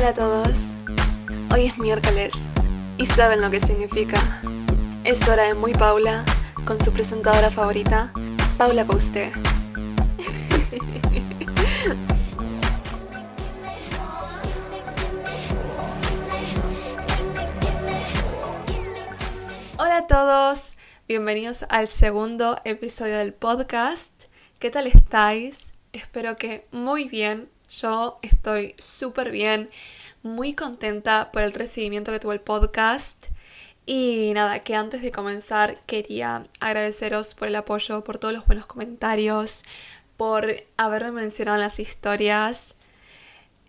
Hola a todos. Hoy es miércoles y saben lo que significa. Es hora de Muy Paula con su presentadora favorita, Paula Couste. Hola a todos, bienvenidos al segundo episodio del podcast. ¿Qué tal estáis? Espero que muy bien. Yo estoy súper bien, muy contenta por el recibimiento que tuvo el podcast. Y nada, que antes de comenzar quería agradeceros por el apoyo, por todos los buenos comentarios, por haberme mencionado en las historias.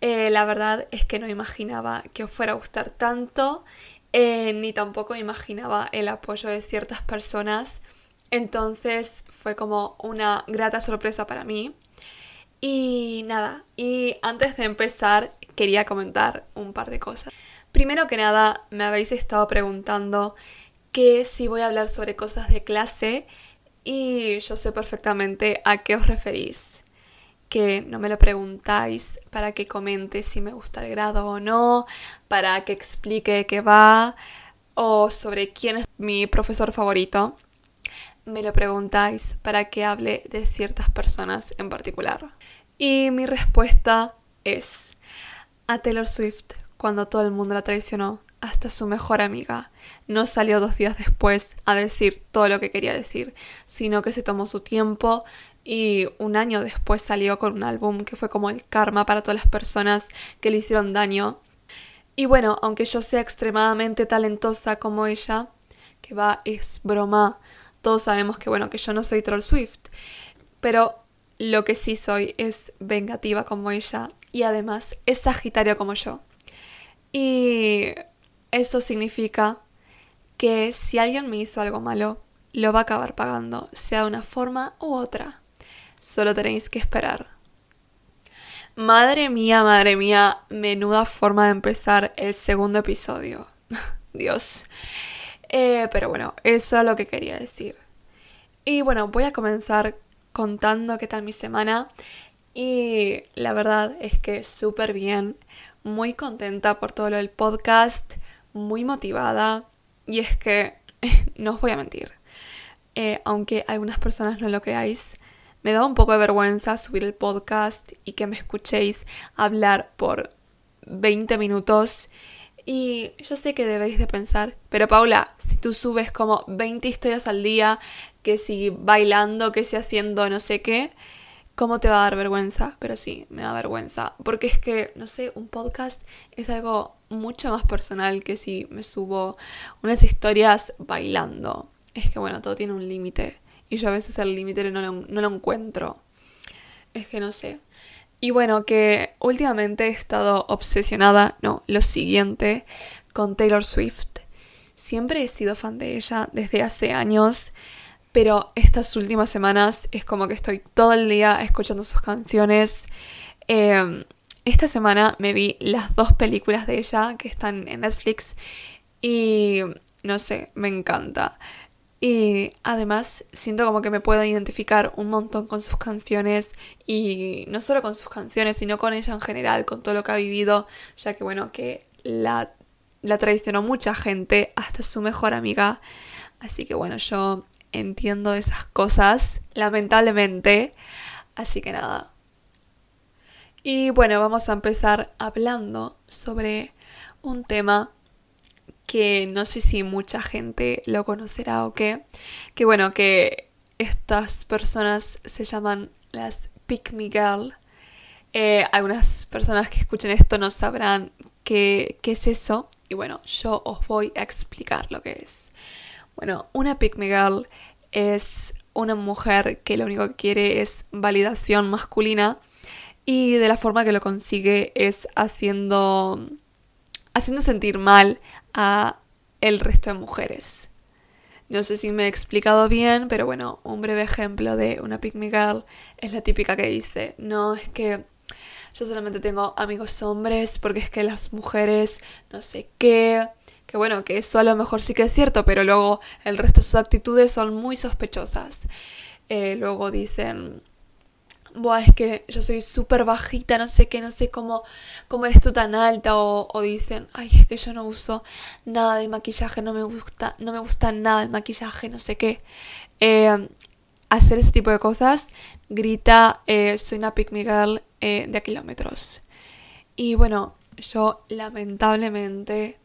Eh, la verdad es que no imaginaba que os fuera a gustar tanto, eh, ni tampoco imaginaba el apoyo de ciertas personas. Entonces fue como una grata sorpresa para mí. Y nada, y antes de empezar quería comentar un par de cosas. Primero que nada, me habéis estado preguntando que si voy a hablar sobre cosas de clase y yo sé perfectamente a qué os referís. Que no me lo preguntáis para que comente si me gusta el grado o no, para que explique qué va o sobre quién es mi profesor favorito. Me lo preguntáis para que hable de ciertas personas en particular. Y mi respuesta es a Taylor Swift cuando todo el mundo la traicionó, hasta su mejor amiga. No salió dos días después a decir todo lo que quería decir, sino que se tomó su tiempo y un año después salió con un álbum que fue como el karma para todas las personas que le hicieron daño. Y bueno, aunque yo sea extremadamente talentosa como ella, que va, es broma, todos sabemos que bueno, que yo no soy Troll Swift, pero lo que sí soy es vengativa como ella y además es Sagitario como yo. Y eso significa que si alguien me hizo algo malo, lo va a acabar pagando, sea de una forma u otra. Solo tenéis que esperar. Madre mía, madre mía, menuda forma de empezar el segundo episodio. Dios. Eh, pero bueno, eso es lo que quería decir. Y bueno, voy a comenzar contando qué tal mi semana. Y la verdad es que súper bien, muy contenta por todo lo del podcast, muy motivada. Y es que no os voy a mentir, eh, aunque algunas personas no lo creáis, me da un poco de vergüenza subir el podcast y que me escuchéis hablar por 20 minutos. Y yo sé que debéis de pensar, pero Paula, si tú subes como 20 historias al día, que si bailando, que si haciendo no sé qué, ¿cómo te va a dar vergüenza? Pero sí, me da vergüenza. Porque es que, no sé, un podcast es algo mucho más personal que si me subo unas historias bailando. Es que bueno, todo tiene un límite. Y yo a veces el límite no, lo, no lo encuentro. Es que no sé. Y bueno, que últimamente he estado obsesionada, no, lo siguiente, con Taylor Swift. Siempre he sido fan de ella desde hace años. Pero estas últimas semanas es como que estoy todo el día escuchando sus canciones. Em, esta semana me vi las dos películas de ella que están en Netflix y no sé, me encanta. Y además siento como que me puedo identificar un montón con sus canciones y no solo con sus canciones, sino con ella en general, con todo lo que ha vivido, ya que bueno, que la, la traicionó mucha gente, hasta su mejor amiga. Así que bueno, yo entiendo esas cosas, lamentablemente. Así que nada. Y bueno, vamos a empezar hablando sobre un tema que no sé si mucha gente lo conocerá o qué. Que bueno, que estas personas se llaman las Pick Me Girl. Eh, algunas personas que escuchen esto no sabrán qué, qué es eso. Y bueno, yo os voy a explicar lo que es. Bueno, una pick me girl es una mujer que lo único que quiere es validación masculina y de la forma que lo consigue es haciendo haciendo sentir mal a el resto de mujeres. No sé si me he explicado bien, pero bueno, un breve ejemplo de una pick girl es la típica que dice, no, es que yo solamente tengo amigos hombres porque es que las mujeres no sé qué, que bueno, que eso a lo mejor sí que es cierto, pero luego el resto de sus actitudes son muy sospechosas. Eh, luego dicen, Buah, es que yo soy súper bajita, no sé qué, no sé cómo, cómo eres tú tan alta. O, dicen, ay, es que yo no uso nada de maquillaje, no me gusta, no me gusta nada el maquillaje, no sé qué. Eh, hacer ese tipo de cosas grita, eh, soy una pick me girl eh, de kilómetros. Y bueno, yo lamentablemente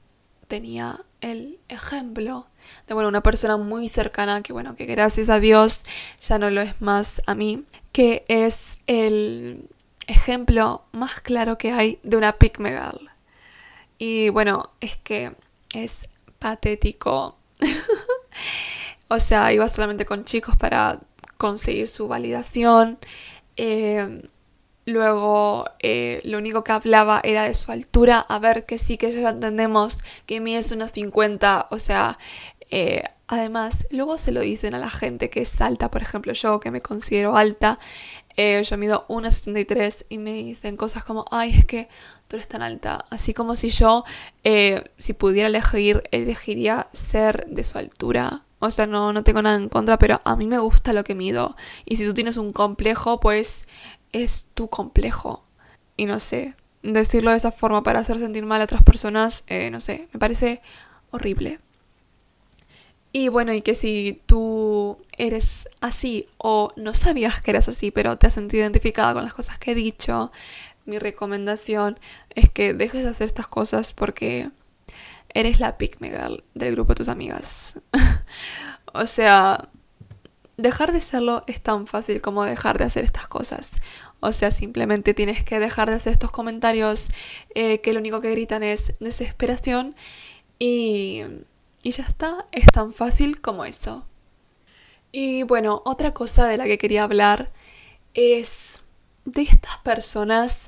tenía el ejemplo de bueno, una persona muy cercana que bueno, que gracias a Dios ya no lo es más a mí, que es el ejemplo más claro que hay de una me girl. Y bueno, es que es patético. o sea, iba solamente con chicos para conseguir su validación. Eh, luego eh, lo único que hablaba era de su altura. A ver, que sí que ya entendemos que mí es unos 50. O sea, eh, Además, luego se lo dicen a la gente que es alta, por ejemplo yo que me considero alta, eh, yo mido 1,73 y me dicen cosas como, ay, es que tú eres tan alta, así como si yo, si pudiera elegir, elegiría ser de su altura. O sea, no, no tengo nada en contra, pero a mí me gusta lo que mido. Y si tú tienes un complejo, pues es tu complejo. Y no sé, decirlo de esa forma para hacer sentir mal a otras personas, eh, no sé, me parece horrible. Y bueno, y que si tú eres así o no sabías que eras así, pero te has sentido identificada con las cosas que he dicho, mi recomendación es que dejes de hacer estas cosas porque eres la pick girl del grupo de tus amigas. o sea, dejar de serlo es tan fácil como dejar de hacer estas cosas. O sea, simplemente tienes que dejar de hacer estos comentarios eh, que lo único que gritan es desesperación y y ya está, es tan fácil como eso. Y bueno, otra cosa de la que quería hablar es de estas personas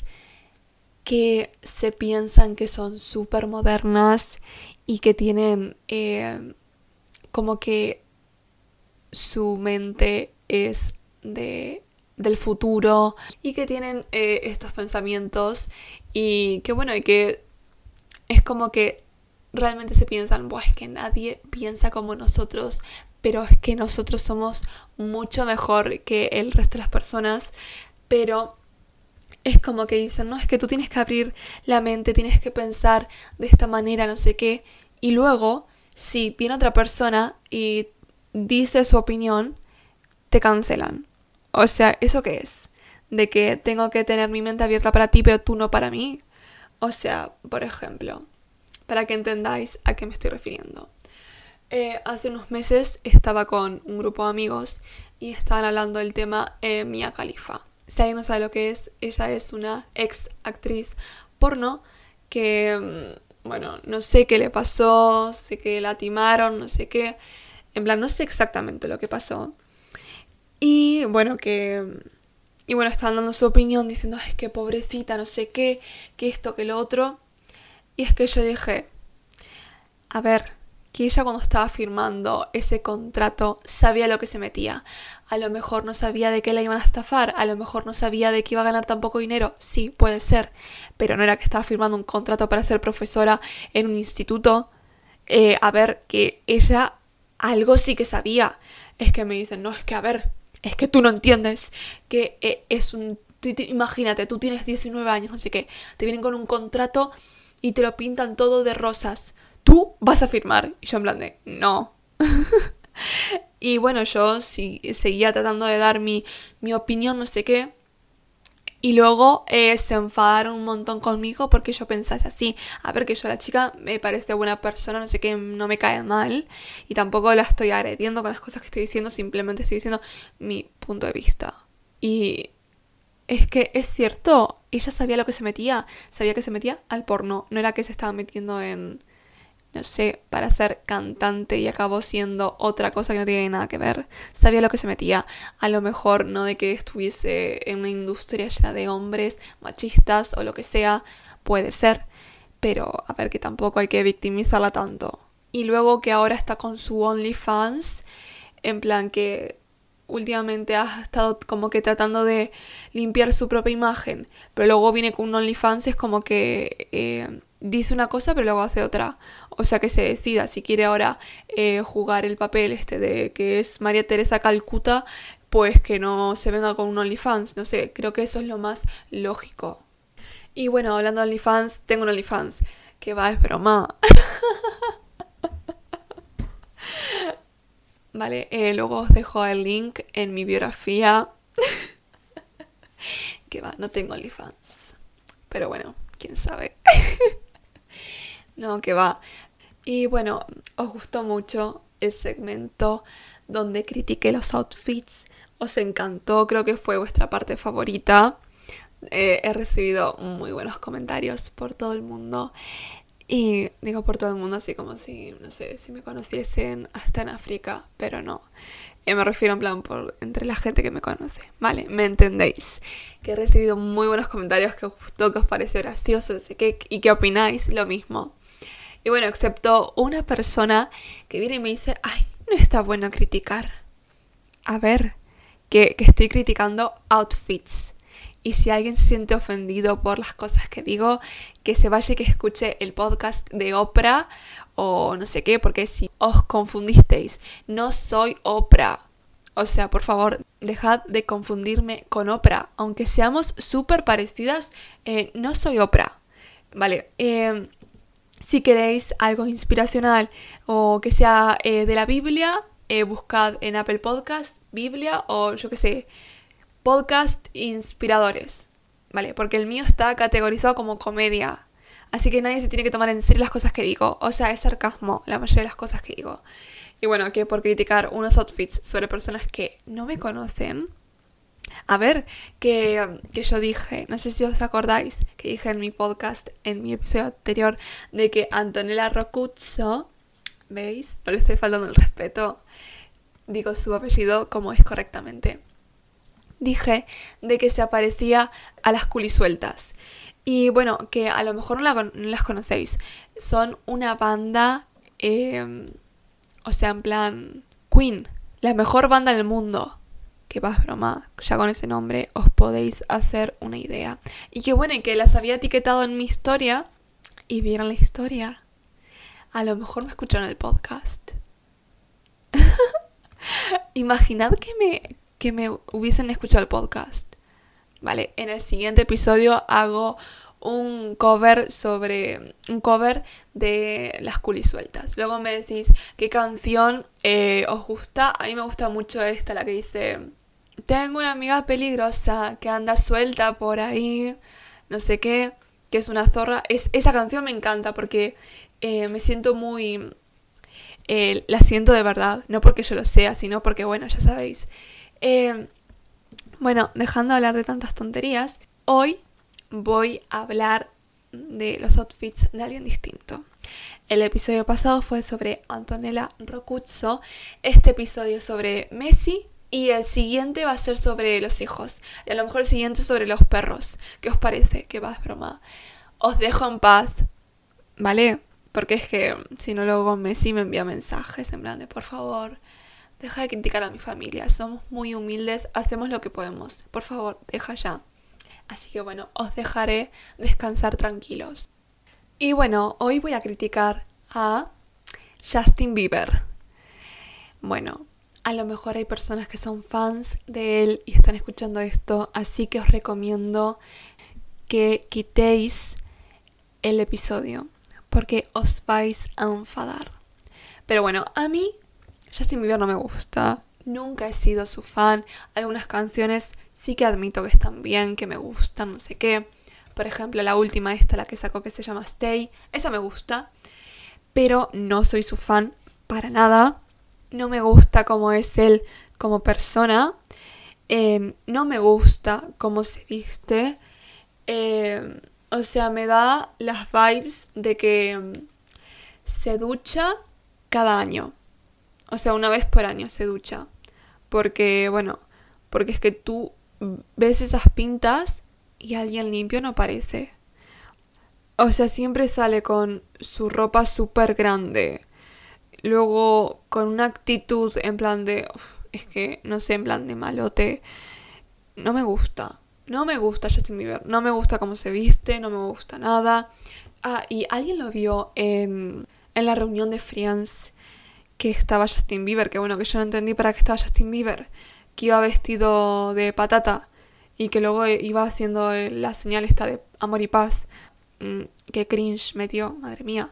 que se piensan que son súper modernas y que tienen eh, como que su mente es de del futuro y que tienen eh, estos pensamientos y que bueno y que es como que realmente se piensan, Buah, es que nadie piensa como nosotros, pero es que nosotros somos mucho mejor que el resto de las personas, pero es como que dicen, no, es que tú tienes que abrir la mente, tienes que pensar de esta manera, no sé qué, y luego, si viene otra persona y dice su opinión, te cancelan. O sea, ¿eso qué es? De que tengo que tener mi mente abierta para ti, pero tú no para mí. O sea, por ejemplo, para que entendáis a qué me estoy refiriendo. Eh, hace unos meses estaba con un grupo de amigos y estaban hablando del tema eh, Mia Khalifa. Si alguien no sabe lo que es, ella es una ex actriz porno que, mm, bueno, no sé qué le pasó, sé que la timaron, no sé qué. En plan, no sé exactamente lo que pasó. Y bueno, que... Y bueno, estaban dando su opinión diciendo, es que pobrecita, no sé qué, que esto, que lo otro. Y es que yo dije, a ver, que ella cuando estaba firmando ese contrato sabía lo que se metía. A lo mejor no sabía de qué la iban a estafar, a lo mejor no sabía de que iba a ganar tan poco dinero, sí, puede ser, pero no era que estaba firmando un contrato para ser profesora en un instituto. Eh, a ver, que ella algo sí que sabía. Es que me dicen, no, es que a ver, es que tú no entiendes que eh, es un... Imagínate, tú tienes 19 años, no sé qué, te vienen con un contrato y te lo pintan todo de rosas. Tú vas a firmar. Y yo en plan de, no. y bueno, yo sí, seguía tratando de dar mi, mi opinión, no sé qué. Y luego eh, se enfadaron un montón conmigo porque yo pensase así. A ver, que yo la chica me parece buena persona, no sé qué, no me cae mal. Y tampoco la estoy agrediendo con las cosas que estoy diciendo, simplemente estoy diciendo mi punto de vista. Y es que es cierto, ella sabía lo que se metía, sabía que se metía al porno, no era que se estaba metiendo en, no sé, para ser cantante y acabó siendo otra cosa que no tiene nada que ver. Sabía lo que se metía, a lo mejor no de que estuviese en una industria llena de hombres machistas o lo que sea, puede ser, pero a ver que tampoco hay que victimizarla tanto. Y luego que ahora está con su OnlyFans, en plan que últimamente ha estado como que tratando de limpiar su propia imagen, pero luego viene con un OnlyFans, es como que eh, dice una cosa pero luego hace otra. O sea que se decida si quiere ahora eh, jugar el papel este de que es María Teresa Calcuta, pues que no se venga con un OnlyFans. No sé, creo que eso es lo más lógico. Y bueno, hablando de OnlyFans, tengo un OnlyFans. Que va, es broma. vale, eh, luego os dejo el link en mi biografía. que va, no tengo OnlyFans. Pero bueno, quién sabe. no, que va. Y bueno, os gustó mucho el segmento donde critiqué los outfits. Os encantó, creo que fue vuestra parte favorita. Eh, he recibido muy buenos comentarios por todo el mundo. Y digo por todo el mundo así como si, no sé, si me conociesen hasta en África, pero no. Eh, me refiero en plan por entre la gente que me conoce. Vale, me entendéis. Que he recibido muy buenos comentarios que os gustó, que os pareció gracioso, sé qué, y que opináis lo mismo. Y bueno, excepto una persona que viene y me dice, ay, no está bueno criticar. A ver, que, que estoy criticando outfits. Y si alguien se siente ofendido por las cosas que digo, que se vaya y que escuche el podcast de Oprah o no sé qué, porque si os confundisteis, no soy Oprah. O sea, por favor, dejad de confundirme con Oprah. Aunque seamos súper parecidas, eh, no soy Oprah. Vale, em, si queréis algo inspiracional o que sea eh, de la Biblia, eh, buscad en Apple Podcast Biblia o yo qué sé, podcast inspiradores. ¿Vale? Porque el mío está categorizado como comedia. Así que nadie se tiene que tomar en serio las cosas que digo. O sea, es sarcasmo la mayoría de las cosas que digo. Y bueno, que por criticar unos outfits sobre personas que no me conocen. A ver, que, que yo dije, no sé si os acordáis, que dije en mi podcast, en mi episodio anterior, de que Antonella Rocuzzo, ¿veis? No le estoy faltando el respeto. Digo su apellido como es correctamente dije de que se aparecía a las culisueltas. Y bueno, que a lo mejor no, las conocéis. Son una banda, em, o sea, en plan, Queen, la mejor banda del mundo. Que va, broma, ya con ese nombre os podéis hacer una idea. Y que bueno, que las había etiquetado en mi historia y vieron la historia. A lo mejor me escucharon el podcast. Imaginad que me, que me hubiesen escuchado el podcast. Vale, en el siguiente episodio hago un cover sobre un cover de las culisueltas. Luego me decís qué canción eh, os gusta. A mí me gusta mucho esta, la que dice Tengo una amiga peligrosa que anda suelta por ahí, no sé qué, que es una zorra. Es, esa canción me encanta porque eh, me siento muy... Eh, la siento de verdad, no porque yo lo sea, sino porque, bueno, ya sabéis, eh, bueno, dejando de hablar de tantas tonterías, hoy voy a hablar de los outfits de alguien distinto. El episodio pasado fue sobre Antonella Rocuzzo, este episodio sobre Messi y el siguiente va a ser sobre los hijos. Y a lo mejor el siguiente sobre los perros. ¿Qué os parece? Va, es broma. Os dejo en paz, ¿vale? Porque es que si no luego Messi me envía mensajes en plan de por favor, Deja de criticar a mi familia, somos muy humildes, hacemos lo que podemos. Por favor, deja ya. Así que bueno, os dejaré descansar tranquilos. Y bueno, hoy voy a criticar a Justin Bieber. Bueno, a lo mejor hay personas que son fans de él y están escuchando esto, así que os recomiendo que quitéis el episodio, porque os vais a enfadar. Pero bueno, a mí Justin Bieber no me gusta. Nunca he sido su fan. Algunas canciones sí que admito que están bien, que me gustan, no sé qué. Por ejemplo, la última esta, la que sacó que se llama Stay. Esa me gusta. Pero no soy su fan para nada. No me gusta cómo es él como persona. Em, no me gusta cómo se viste. Em, o sea, me da las vibes de que em, se ducha cada año. O sea, una vez por año se ducha. Porque, bueno, porque es que tú ves esas pintas y alguien limpio no parece. O sea, siempre sale con su ropa súper grande. Luego con una actitud en plan de... es que, no sé, en plan de malote. No me gusta. No me gusta Justin Bieber. No me gusta cómo se viste. No me gusta nada. Ah, y alguien lo vio en, en la reunión de Friends que estaba Justin Bieber, que bueno, que yo no entendí para qué estaba Justin Bieber, que iba vestido de patata y que luego iba haciendo la señal esta de amor y paz. Mm, qué cringe me dio, madre mía.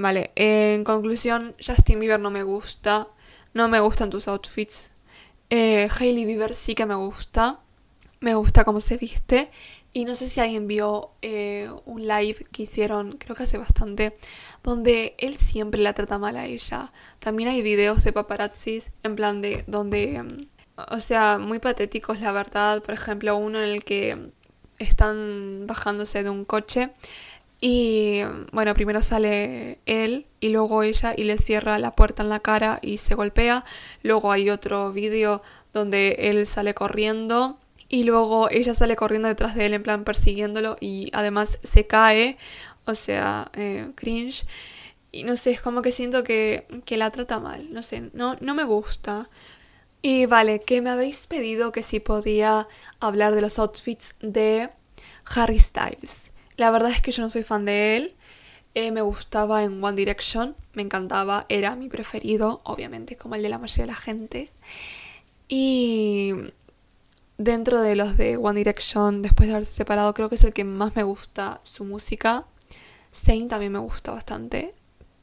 Vale, en conclusión, Justin Bieber no me gusta. No me gustan tus outfits. Eh, Hailey Bieber sí que me gusta. Me gusta cómo se viste. Y no sé si alguien vio eh, un live que hicieron, creo que hace bastante, donde él siempre la trata mal a ella. También hay videos de paparazzis, en plan de donde, mm, o sea, muy patéticos la verdad. Por ejemplo, uno en el que están bajándose de un coche y bueno, primero sale él y luego ella y le cierra la puerta en la cara y se golpea. Luego hay otro vídeo donde él sale corriendo y luego ella sale corriendo detrás de él en plan persiguiéndolo y además se cae, o sea, eh, cringe. Y no sé, es como que siento que, que la trata mal, no sé, no, no me gusta. Y vale, que me habéis pedido que si podía hablar de los outfits de Harry Styles. La verdad es que yo no soy fan de él. Eh, me gustaba en One Direction, me encantaba, era mi preferido, obviamente, como el de la mayoría de la gente. Y dentro de los de One Direction, después de haberse separado, creo que es el que más me gusta su música. Zayn también me gusta bastante,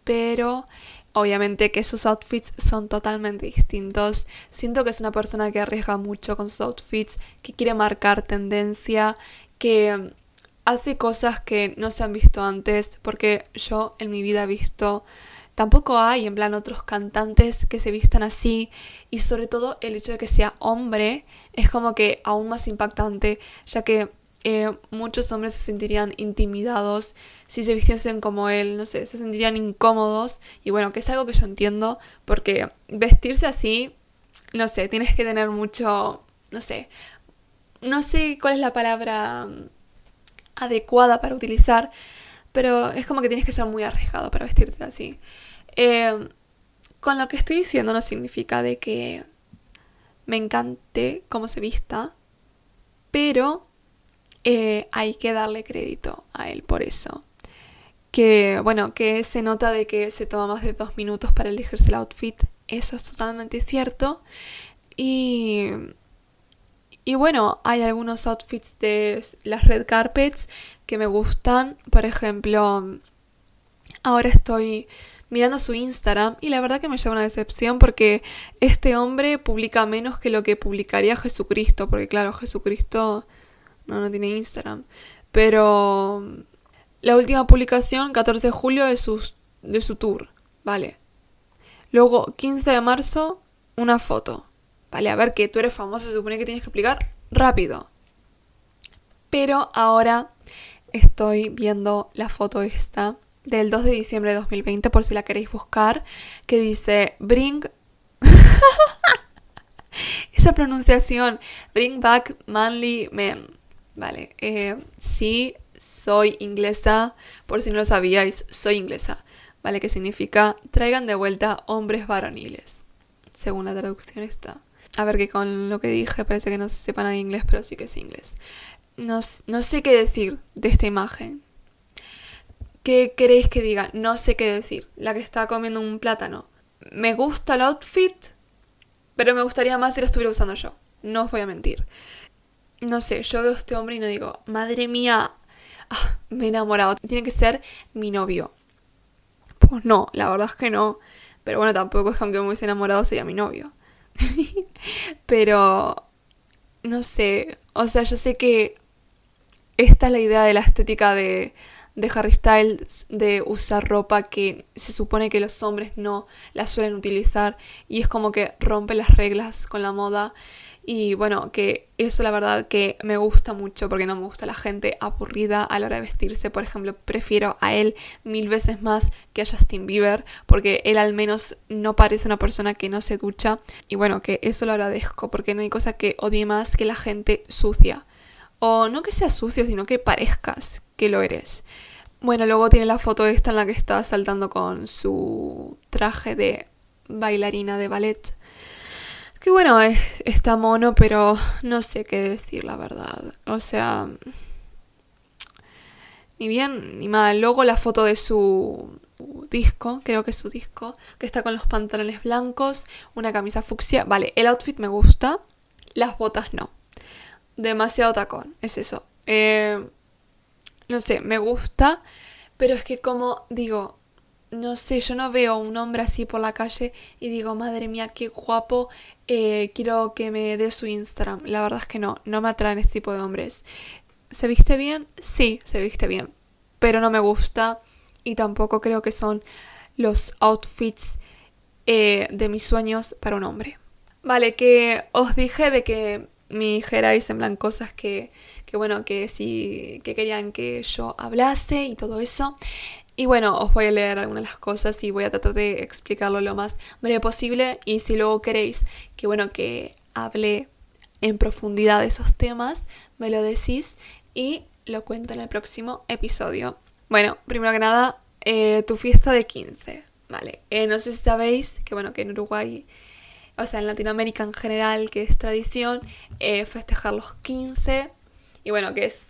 pero obviamente que sus outfits son totalmente distintos. Siento que es una persona que arriesga mucho con sus outfits, que quiere marcar tendencia, que hace cosas que no se han visto antes, porque yo en mi vida he visto, tampoco hay en plan otros cantantes que se vistan así, y sobre todo el hecho de que sea hombre es como que aún más impactante, ya que eh, muchos hombres se sentirían intimidados si se vistiesen como él, no sé, se sentirían incómodos, y bueno, que es algo que yo entiendo, porque vestirse así, no sé, tienes que tener mucho, no sé, no sé cuál es la palabra adecuada para utilizar, pero es como que tienes que ser muy arriesgado para vestirse así. Eh, con lo que estoy diciendo no significa de que me encante cómo se vista, pero eh, hay que darle crédito a él por eso. Que bueno, que se nota de que se toma más de dos minutos para elegirse el outfit. Eso es totalmente cierto. Y y bueno, hay algunos outfits de las red carpets que me gustan. Por ejemplo, ahora estoy mirando su Instagram y la verdad que me lleva una decepción porque este hombre publica menos que lo que publicaría Jesucristo. Porque claro, Jesucristo no, no tiene Instagram. Pero la última publicación, 14 de julio, de, de su tour. Vale. Luego, 15 de marzo, una foto. Vale, a ver que tú eres famoso, se supone que tienes que explicar rápido. Pero ahora estoy viendo la foto esta del 2 de diciembre de 2020, por si la queréis buscar, que dice Bring... Esa pronunciación, Bring Back Manly Men. Vale, eh, sí, soy inglesa, por si no lo sabíais, soy inglesa. Vale, que significa traigan de vuelta hombres varoniles. Según la traducción está. A ver, que con lo que dije parece que no se sepa nada de inglés, pero sí que es inglés. No, no sé qué decir de esta imagen. ¿Qué queréis que diga? No sé qué decir. La que está comiendo un plátano. Me gusta el outfit, pero me gustaría más si lo estuviera usando yo. No os voy a mentir. No sé, yo veo a este hombre y no digo, madre mía, ah, me he enamorado. Tiene que ser mi novio. Pues no, la verdad es que no. Pero bueno, tampoco es que aunque me hubiese enamorado sería mi novio. Pero, no sé, o sea, yo sé que esta es la idea de la estética de, de Harry Styles de usar ropa que se supone que los hombres no la suelen utilizar y es como que rompe las reglas con la moda y bueno, que eso la verdad que me gusta mucho porque no me gusta la gente aburrida a la hora de vestirse. Por ejemplo, prefiero a él mil veces más que a Justin Bieber porque él al menos no parece una persona que no se ducha. Y bueno, que eso lo agradezco porque no hay cosa que odie más que la gente sucia. O no que seas sucio, sino que parezcas que lo eres. Bueno, luego tiene la foto esta en la que está saltando con su traje de bailarina de ballet que bueno, está mono, pero no sé qué decir, la verdad. O sea, ni bien ni mal. Luego la foto de su disco, creo que es su disco, que está con los pantalones blancos, una camisa fucsia. Vale, el outfit me gusta, las botas no. Demasiado tacón, es eso. Eh, no sé, me gusta, pero es que como digo, no sé, yo no veo un hombre así por la calle y digo, madre mía, qué guapo, eh, quiero que me dé su Instagram. La verdad es que no, no me atraen este tipo de hombres. ¿Se viste bien? Sí, se viste bien, pero no me gusta y tampoco creo que son los outfits eh, de mis sueños para un hombre. Vale, que os dije de que dijerais en plan cosas que, que bueno, que sí, que querían que yo hablase y todo eso. Y bueno, os voy a leer algunas de las cosas y voy a tratar de explicarlo lo más breve posible. Y si luego queréis que bueno, que hable en profundidad de esos temas, me lo decís y lo cuento en el próximo episodio. Bueno, primero que nada, eh, tu fiesta de 15. Vale, eh, no sé si sabéis que bueno, que en Uruguay, o sea, en Latinoamérica en general, que es tradición eh, festejar los 15. Y bueno, que es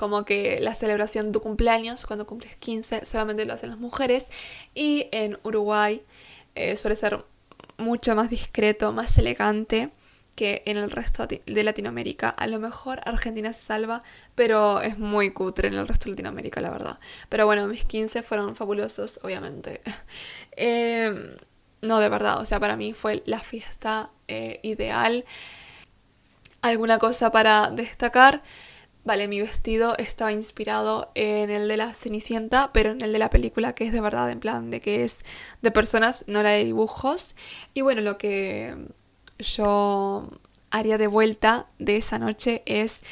como que la celebración de tu cumpleaños, cuando cumples 15, solamente lo hacen las mujeres. Y en Uruguay eh, suele ser mucho más discreto, más elegante que en el resto de Latinoamérica. A lo mejor Argentina se salva, pero es muy cutre en el resto de Latinoamérica, la verdad. Pero bueno, mis 15 fueron fabulosos, obviamente. Em, no, de verdad, o sea, para mí fue la fiesta eh, ideal. ¿Alguna cosa para destacar? Vale, mi vestido estaba inspirado en el de la Cenicienta, pero en el de la película, que es de verdad, en plan, de que es de personas, no la de dibujos. Y bueno, lo que yo haría de vuelta de esa noche es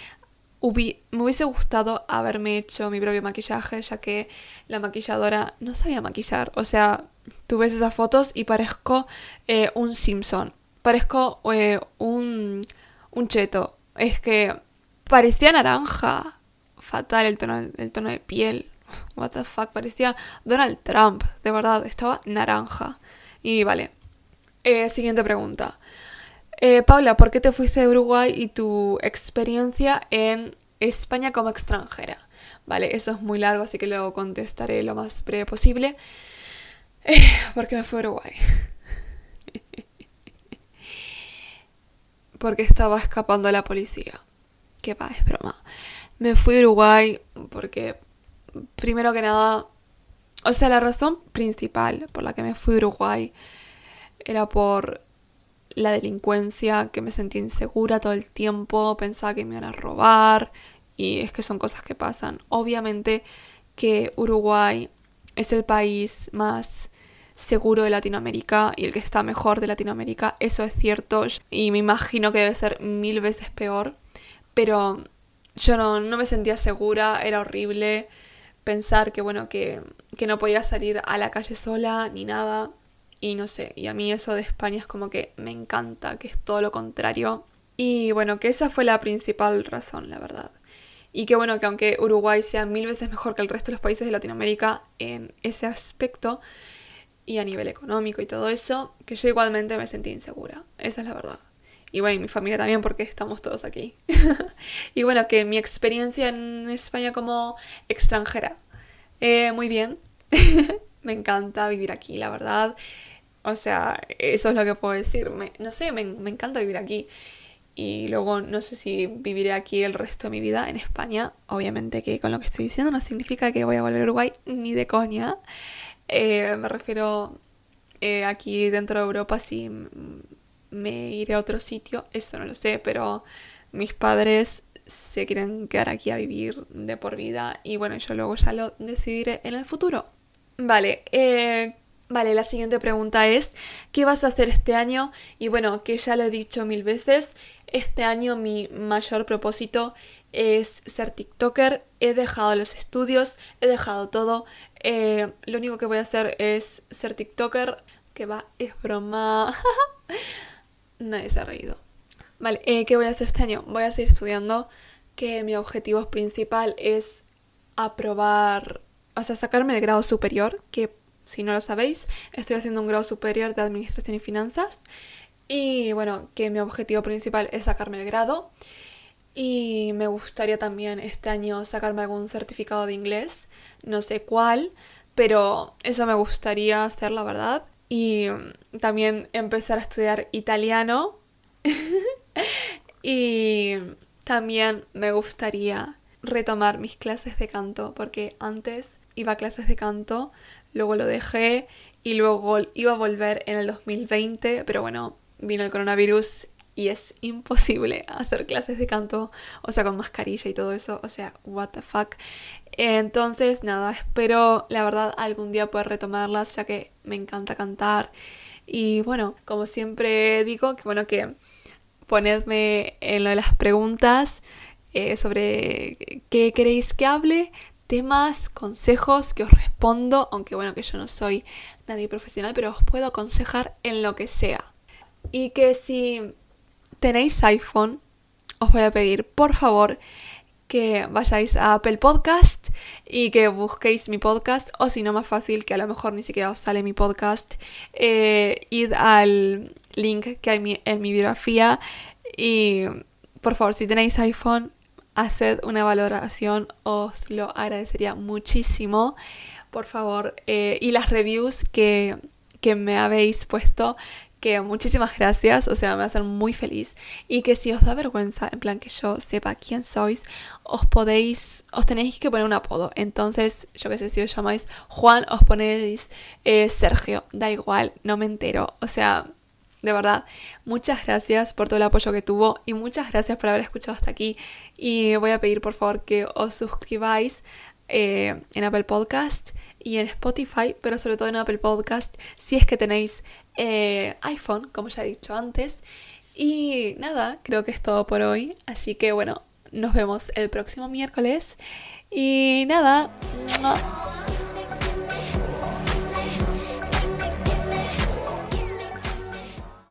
me hubiese gustado haberme hecho mi propio maquillaje, ya que la maquilladora no sabía maquillar. O sea, tú ves esas fotos y parezco eh, un Simpson. Parezco eh, un, un cheto. Es que Parecía naranja. Fatal el tono, el tono de piel. What the fuck. Parecía Donald Trump. De verdad, estaba naranja. Y vale. Eh, siguiente pregunta. Eh, Paula, ¿por qué te fuiste de Uruguay y tu experiencia en España como extranjera? Vale, eso es muy largo, así que lo contestaré lo más breve posible. Eh, ¿Por qué me fui a Uruguay? Porque estaba escapando a la policía va, es broma. Me fui a Uruguay porque, primero que nada, o sea, la razón principal por la que me fui a Uruguay era por la delincuencia, que me sentía insegura todo el tiempo, pensaba que me iban a robar, y es que son cosas que pasan. Obviamente que Uruguay es el país más seguro de Latinoamérica y el que está mejor de Latinoamérica, eso es cierto, y me imagino que debe ser mil veces peor pero yo no, me sentía segura, era horrible pensar que, bueno, que, que no podía salir a la calle sola ni nada. Y no sé, y a mí eso de España es como que me encanta, que es todo lo contrario. Y bueno, que esa fue la principal razón, la verdad. Y que bueno, que aunque Uruguay sea mil veces mejor que el resto de los países de Latinoamérica en ese aspecto y a nivel económico y todo eso, que yo igualmente me sentí insegura. Esa es la verdad. Y bueno, y mi familia también porque estamos todos aquí. y bueno, que mi experiencia en España como extranjera. Eh, muy bien. me encanta vivir aquí, la verdad. O sea, eso es lo que puedo decir. no sé, me, me encanta vivir aquí. Y luego no sé si viviré aquí el resto de mi vida en España. Obviamente que con lo que estoy diciendo no significa que voy a volver a Uruguay ni de coña. Eh, me refiero eh, aquí dentro de Europa sí me iré a otro sitio, eso no lo sé, pero mis padres se quieren quedar aquí a vivir de por vida y bueno, yo luego ya lo decidiré en el futuro. Vale, eh, vale, la siguiente pregunta es, ¿qué vas a hacer este año? Y bueno, que ya lo he dicho mil veces, este año mi mayor propósito es ser TikToker, he dejado los estudios, he dejado todo, eh, lo único que voy a hacer es ser TikToker, que va, es broma. nadie se ha reído. Vale, eh, ¿qué voy a hacer este año? Voy a seguir estudiando, que mi objetivo principal es aprobar, o sea, sacarme el grado superior, que si no lo sabéis, estoy haciendo un grado superior de Administración y Finanzas. Y bueno, que mi objetivo principal es sacarme el grado. Y me gustaría también este año sacarme algún certificado de inglés, no sé cuál, pero eso me gustaría hacer, la verdad. Y también empezar a estudiar italiano. y también me gustaría retomar mis clases de canto, porque antes iba a clases de canto, luego lo dejé y luego iba a volver en el 2020, pero bueno, vino el coronavirus y es imposible hacer clases de canto, o sea, con mascarilla y todo eso, o sea, what the fuck. Entonces, nada, espero la verdad algún día poder retomarlas, ya que me encanta cantar. Y bueno, como siempre digo, que bueno, que ponedme en lo de las preguntas eh, sobre qué queréis que hable, temas, consejos que os respondo, aunque bueno, que yo no soy nadie profesional, pero os puedo aconsejar en lo que sea. Y que si tenéis iPhone, os voy a pedir por favor que vayáis a Apple Podcast y que busquéis mi podcast o si no más fácil que a lo mejor ni siquiera os sale mi podcast eh, id al link que hay en mi biografía y por favor si tenéis iPhone haced una valoración os lo agradecería muchísimo. Por favor eh, y las reviews que, que me habéis puesto que muchísimas gracias, o sea, me hacen muy feliz y que si os da vergüenza, en plan que yo sepa quién sois, os podéis, os tenéis que poner un apodo. Entonces, yo que sé, si os llamáis Juan, os ponéis eh, Sergio, da igual, no me entero. O sea, de verdad, muchas gracias por todo el apoyo que tuvo y muchas gracias por haber escuchado hasta aquí. Y voy a pedir por favor que os suscribáis eh, en Apple Podcast y en Spotify, pero sobre todo en Apple Podcast si es que tenéis eh, iPhone, como ya he dicho antes. Y nada, creo que es todo por hoy. Así que bueno, nos vemos el próximo miércoles. Y nada.